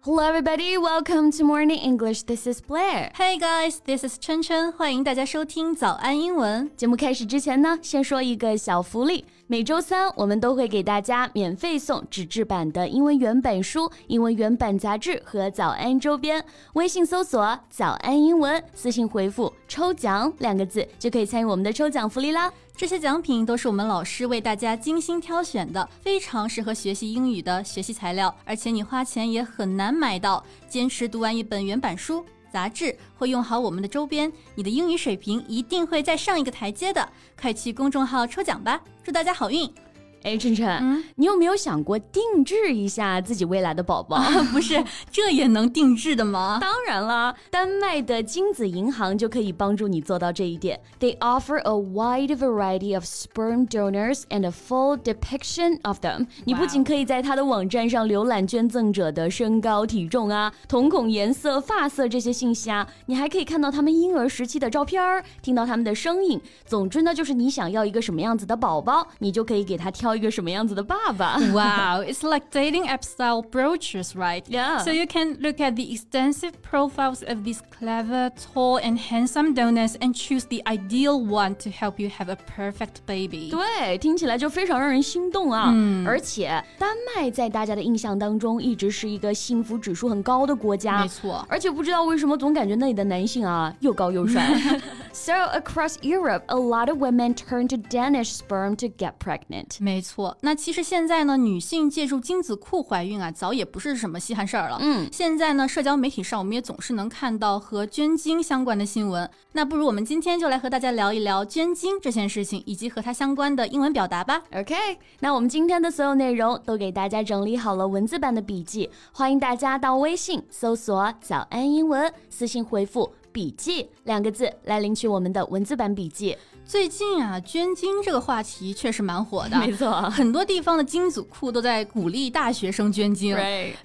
Hello, everybody. Welcome to Morning English. This is Blair. Hey guys, this is 春春，欢迎大家收听早安英文。节目开始之前呢，先说一个小福利。 每周三我们都会给大家免费送纸质版的英文原版书、英文原版杂志和早安周边。微信搜索“早安英文”，私信回复“抽奖”两个字，就可以参与我们的抽奖福利啦。这些奖品都是我们老师为大家精心挑选的，非常适合学习英语的学习材料，而且你花钱也很难买到。坚持读完一本原版书、杂志，会用好我们的周边，你的英语水平一定会再上一个台阶的。快去公众号抽奖吧，祝大家好运！哎，晨晨，嗯你有没有想过定制一下自己未来的宝宝？不是，这也能定制的吗？当然了，丹麦的精子银行就可以帮助你做到这一点。They offer a wide variety of sperm donors and a full depiction of them。你不仅可以在它的网站上浏览捐赠者的身高、体重啊、瞳孔颜色、发色这些信息啊，你还可以看到他们婴儿时期的照片儿，听到他们的声音。总之呢，就是你想要一个什么样子的宝宝，你就可以给他挑 一个什么样子的爸爸。 Wow, it's like dating app style brochures, right? Yeah. So you can look at the extensive profiles of these clever, tall, and handsome donors and choose the ideal one to help you have a perfect baby. 对，听起来就非常让人心动啊！而且丹麦在大家的印象当中一直是一个幸福指数很高的国家，没错而且不知道为什么总感觉那里的男性啊又高又帅。 so across Europe, a lot of women turn to Danish sperm to get pregnant. 没错，那其实现在呢，女性借助精子库怀孕啊，早也不是什么稀罕事儿了。嗯，现在呢，社交媒体上我们也总是能看到和捐精相关的新闻。那不如我们今天就来和大家聊一聊捐精这件事情，以及和它相关的英文表达吧。OK，那我们今天的所有内容都给大家整理好了文字版的笔记，欢迎大家到微信搜索“早安英文”，私信回复“笔记”两个字来领取我们的文字版笔记。最近啊，捐精这个话题确实蛮火的，没错很多地方的精子库都在鼓励大学生捐精。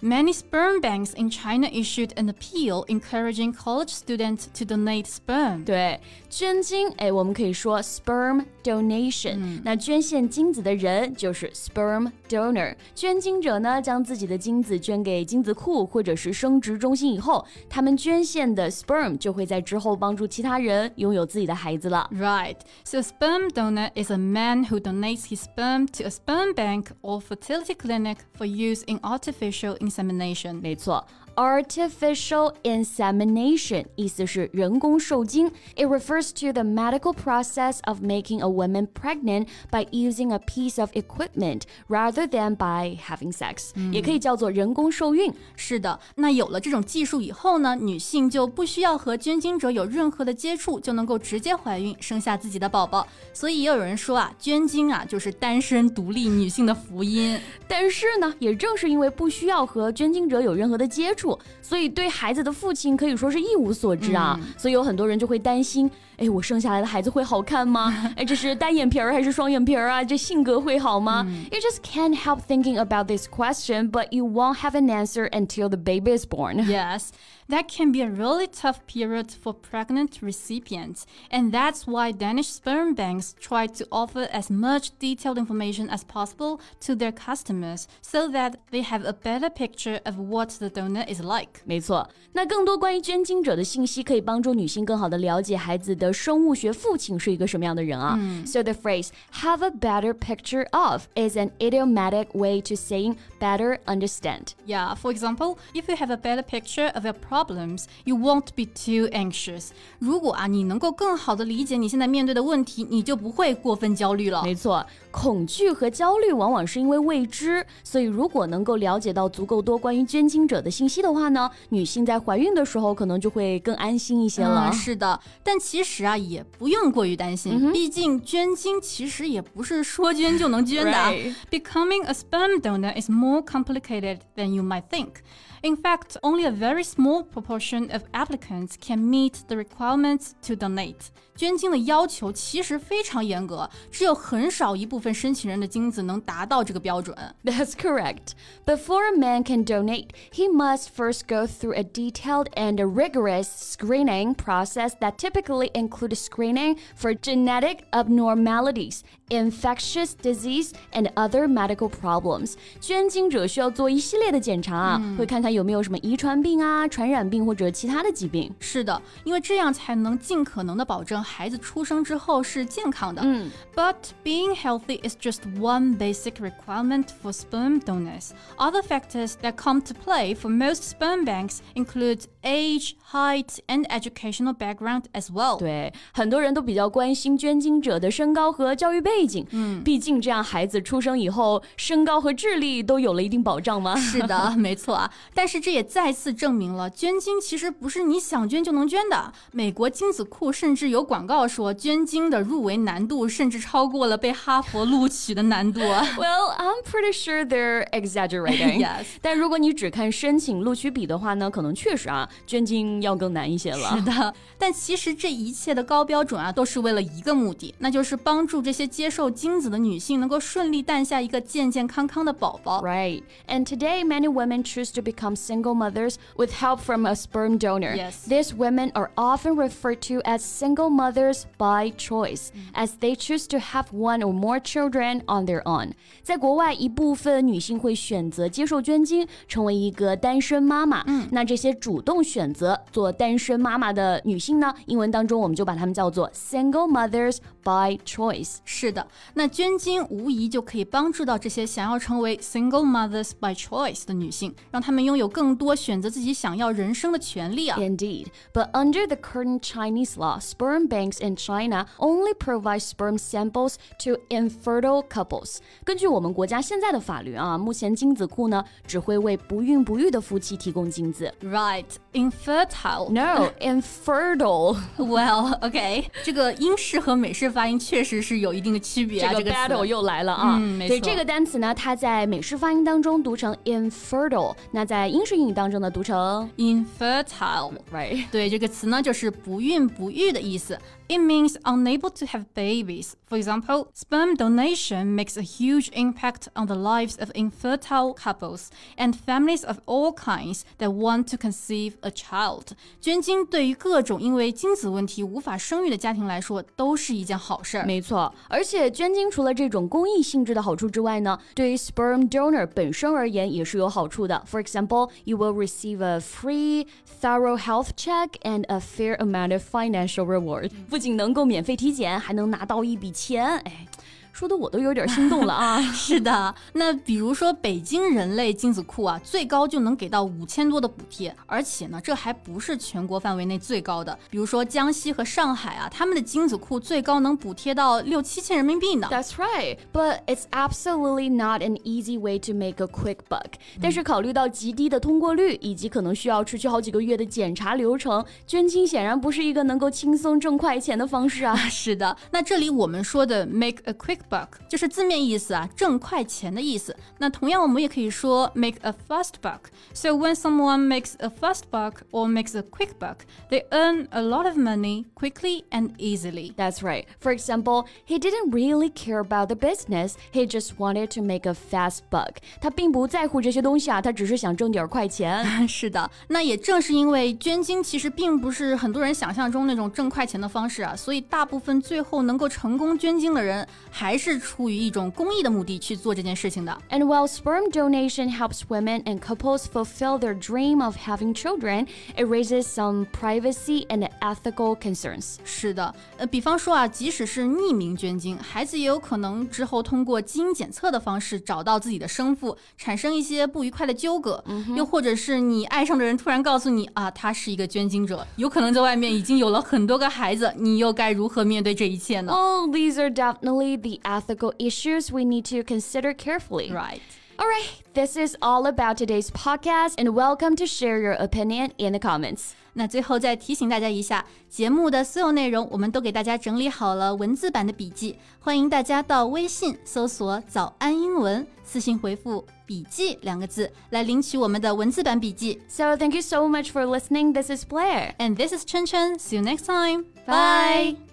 Many sperm banks in China issued an appeal encouraging college students to donate sperm. 对，捐精，哎，我们可以说 sperm donation、那捐献精子的人就是 sperm donor。捐精者呢，将自己的精子捐给精子库或者是生殖中心以后，他们捐献的 sperm 就会 在之后帮助其他人拥有自己的孩子了。 Right. So a sperm donor is a man who donates his sperm to a sperm bank or fertility clinic for use in artificial insemination. 没错 ，artificial insemination 意思是人工受精。It refers to the medical process of making a woman pregnant by using a piece of equipment rather than by having sex，、也可以叫做人工受孕。是的，那有了这种技术以后呢，女性就不需要和捐精者有任何的接触，就能够直接怀孕，生下自己的宝宝。所以也有人说啊，捐精啊就是单身独立女性的福音。但是呢，也正是因为不需要和捐精者有任何的接触，所以对孩子的父亲可以说是一无所知啊。所以有很多人就会担心，哎，我生下来的孩子会好看吗？哎，这是单眼皮儿还是双眼皮儿啊？这性格会好吗、y o u just can't help thinking about this question, but you won't have an answer until the baby is born. Yes, that can be a really tough period for pregnant recipients, and that's why Danish sperm banks try to offer as much detailed information as possible to their customers so that they have a better picture of what the donor is like. 没错，那更多关于捐精者的信息可以帮助女性更好的了解孩子的生物学父亲是一个什么样的人啊。So the phrase "have a better picture of" is an idiomatic way to saying better understand. Yeah, for example, if you have a better picture of your problems, you won't be too anxious. 如果啊，你能够更好的理解你现在面对的问题，你就不会过分焦虑了。没错，恐惧和焦虑往往是因为未知，所以如果能够了解到足够多关于捐精者的信息 的话呢，女性在怀孕的时候可能就会更安心一些了。嗯，是的，但其实啊，也不用过于担心，毕竟捐精其实也不是说捐就能捐的. Becoming a sperm donor is more complicated than you might think. In fact, only a very small proportion of applicants can meet the requirements to donate. 捐精的要求其实非常严格，只有很少一部分申请人的精子能达到这个标准。 That's correct. Before a man can donate, he must first go through a detailed and rigorous screening process that typically includes screening for genetic abnormalities infectious disease and other medical problems。捐精者需要做一系列的检查啊，会看看有没有什么遗传病啊、传染病或者其他的疾病。是的，因为这样才能尽可能的保证孩子出生之后是健康的。嗯 But being healthy is just one basic requirement for sperm donors. Other factors that come to play for most sperm banks include age, height, and educational background as well. 对，很多人都比较关心捐精者的身高和教育背景。嗯，毕竟这样孩子出生以后，身高和智力都有了一定保障嘛。是的，没错啊。但是这也再次证明了，捐精其实不是你想捐就能捐的。美国精子库甚至有广告说，捐精的入围难度甚至超过了被哈佛录取的难度。 Well, I'm pretty sure they're exaggerating. Yes. 但如果你只看申请录取比的话呢，可能确实啊， 捐精要更难一些了。是的，但其实这一切的高标准啊，都是为了一个目的，那就是帮助这些接受精子的女性能够顺利诞下一个健健康康的宝宝。 Right. And today, many women choose to become single mothers with help from a sperm donor. Yes. These women are often referred to as single mothers by choice, as they choose to have one or more children on their own. 在国外，一部分女性会选择接受捐精，成为一个单身妈妈。嗯，那这些主动 选择做单身妈妈的女性呢，英文当中我们就把她们叫做 single mothers by choice。是的，那捐精无疑就可以帮助到这些想要成为 single mothers by choice 的女性，让她们拥有更多选择自己想要人生的权利啊。 Indeed. But under the current Chinese law, sperm banks in China only provide sperm samples to infertile couples. 根据我们国家现在的法律啊，目前精子库呢只会为不孕不育的夫妻提供精子。 Right, infertile. No, infertile. Well, OK，这个英式和美式发音确实是有一定的区别啊。这个这个词 battle 又来了啊！嗯没错对这个单词呢，它在美式发音当中读成 infertile，那在英式英语当中呢读成 infertile。 right。对这个词呢，就是不孕不育的意思。It means unable to have babies. For example, sperm donation makes a huge impact on the lives of infertile couples and families of all kinds that want to conceive a child. 捐精对于各种因为精子问题无法生育的家庭来说，都是一件好事儿。没错，而且捐精除了这种公益性质的好处之外呢，对于 sperm donor 本身而言也是有好处的。For example, you will receive a free, thorough health check and a fair amount of financial reward。不仅能够免费体检，还能拿到一笔钱。哎， 说的我都有点心动了啊！是的，那比如说北京人类精子库啊，最高就能给到五千多的补贴，而且呢，这还不是全国范围内最高的。比如说江西和上海啊，他们的精子库最高能补贴到六七千人民币呢。That's right, but it's absolutely not an easy way to make a quick buck. 但是考虑到极低的通过率以及可能需要持续好几个月的检查流程，捐精显然不是一个能够轻松挣快钱的方式啊。是的，那这里我们说的 make a quick buck 就是字面意思啊，挣快钱的意思。那同样我们也可以说 make a fast buck。So when someone makes a fast buck or makes a quick buck, they earn a lot of money quickly and easily. That's right. For example, he didn't really care about the business. He just wanted to make a fast buck. 他并不在乎这些东西啊，他只是想挣点快钱。是的，那也正是因为捐精其实并不是很多人想象中那种挣快钱的方式啊，所以大部分最后能够成功捐精的人，还 是出于一种公益的目的去做这件事情的。 And while sperm donation helps women and couples fulfill their dream of having children, it raises some privacy and ethical concerns. 是的，呃，比方说啊，即使是匿名捐精，孩子也有可能之后通过基因检测的方式找到自己的生父，产生一些不愉快的纠葛。又或者是你爱上的人突然告诉你啊，他是一个捐精者，有可能在外面已经有了很多个孩子，你又该如何面对这一切呢 Oh, these are definitely the ethical issues we need to consider carefully. ？Right。 All right, this is all about today's podcast, and welcome to share your opinion in the comments. 那最后再提醒大家一下，节目的所有内容我们都给大家整理好了文字版的笔记，欢迎大家到微信搜索“早安英文”，私信回复“笔记”两个字来领取我们的文字版笔记。 So, thank you so much for listening. This is Blair. And this is Chen Chen. See you next time. Bye.